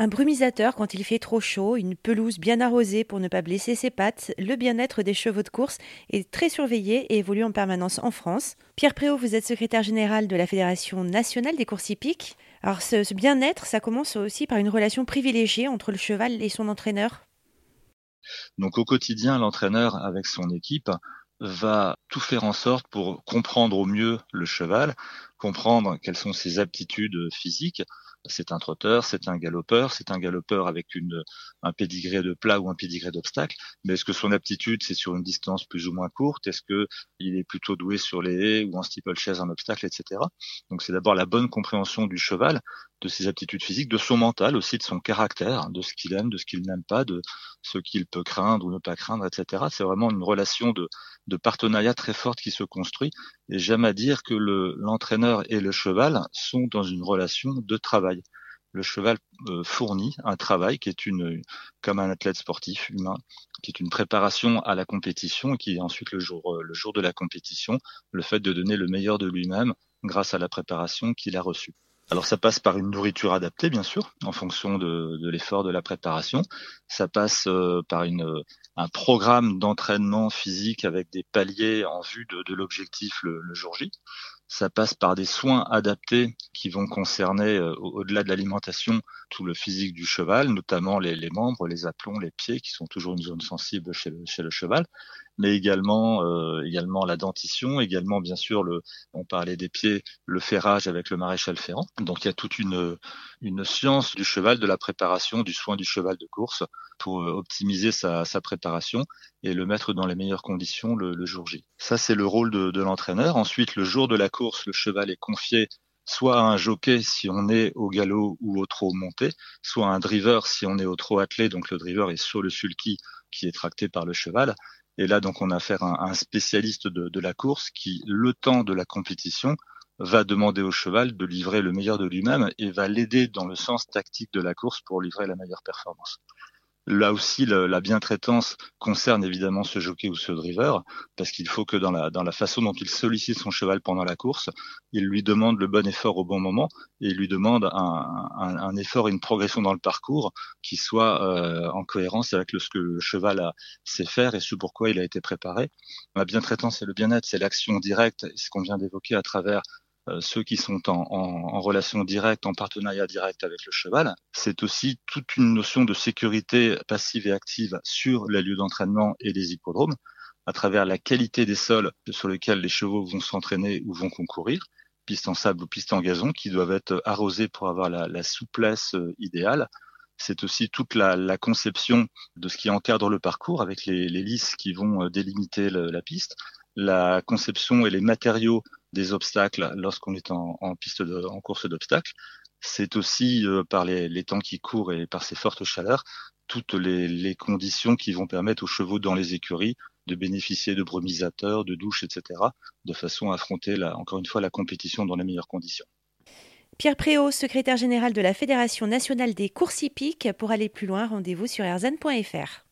Un brumisateur quand il fait trop chaud, une pelouse bien arrosée pour ne pas blesser ses pattes, le bien-être des chevaux de course est très surveillé et évolue en permanence en France. Pierre Préau, vous êtes secrétaire général de la Fédération nationale des courses hippiques. Alors ce, ce bien-être, ça commence aussi par une relation privilégiée entre le cheval et son entraîneur. Donc au quotidien, l'entraîneur avec son équipe va tout faire en sorte pour comprendre au mieux le cheval, comprendre quelles sont ses aptitudes physiques. C'est un trotteur, c'est un galopeur, c'est un galopeur avec une, un pédigré de plat ou un pédigré d'obstacle. Mais est-ce que son aptitude, c'est sur une distance plus ou moins courte? Est-ce que il est plutôt doué sur les haies ou en steeplechase en obstacle, etc. Donc c'est d'abord la bonne compréhension du cheval de ses aptitudes physiques, de son mental aussi, de son caractère, de ce qu'il aime, de ce qu'il n'aime pas, de ce qu'il peut craindre ou ne pas craindre, etc. C'est vraiment une relation de, de, partenariat très forte qui se construit. Et j'aime à dire que l'entraîneur et le cheval sont dans une relation de travail. Le cheval euh, fournit un travail qui est une, comme un athlète sportif humain, qui est une préparation à la compétition et qui est ensuite le jour, euh, le jour de la compétition, le fait de donner le meilleur de lui-même grâce à la préparation qu'il a reçue. Alors ça passe par une nourriture adaptée, bien sûr, en fonction de, l'effort de la préparation. Ça passe euh, par un programme d'entraînement physique avec des paliers en vue de, l'objectif le, jour J. Ça passe par des soins adaptés qui vont concerner, euh, au-delà de l'alimentation, tout le physique du cheval, notamment les, les, membres, les aplombs, les pieds, qui sont toujours une zone sensible chez le, chez le cheval mais également euh, également la dentition, également bien sûr le, on parlait des pieds, le ferrage avec le maréchal ferrant. Donc il y a toute une une science du cheval, de la préparation, du soin du cheval de course pour euh, optimiser sa, sa préparation et le mettre dans les meilleures conditions le, le jour J. Ça c'est le rôle de, de l'entraîneur. Ensuite le jour de la course, le cheval est confié soit à un jockey si on est au galop ou au trot monté, soit à un driver si on est au trot attelé, donc le driver est sur le sulky qui est tracté par le cheval, et là, donc, on a affaire à un spécialiste de, de la course qui, le temps de la compétition, va demander au cheval de livrer le meilleur de lui-même et va l'aider dans le sens tactique de la course pour livrer la meilleure performance. Là aussi, le, la bientraitance concerne évidemment ce jockey ou ce driver, parce qu'il faut que dans la, façon dont il sollicite son cheval pendant la course, il lui demande le bon effort au bon moment et il lui demande un, effort, une progression dans le parcours qui soit euh, en cohérence avec ce que le cheval a, sait faire et ce pourquoi il a été préparé. La bientraitance et le bien-être, c'est l'action directe, ce qu'on vient d'évoquer à travers ceux qui sont en, en, en, relation directe, en partenariat direct avec le cheval. C'est aussi toute une notion de sécurité passive et active sur les lieux d'entraînement et les hippodromes, à travers la qualité des sols sur lesquels les chevaux vont s'entraîner ou vont concourir, pistes en sable ou pistes en gazon, qui doivent être arrosées pour avoir la, la souplesse euh, idéale. C'est aussi toute la, la, conception de ce qui encadre le parcours avec les, les lisses qui vont euh, délimiter la piste, la conception et les matériaux des obstacles lorsqu'on est en, piste de, en course d'obstacles. C'est aussi euh, par les, les, temps qui courent et par ces fortes chaleurs, toutes les, les, conditions qui vont permettre aux chevaux dans les écuries de bénéficier de brumisateurs, de douches, etc., de façon à affronter, la, encore une fois, la compétition dans les meilleures conditions. Pierre Préau, secrétaire général de la Fédération nationale des courses hippiques. Pour aller plus loin, rendez-vous sur erzan.fr.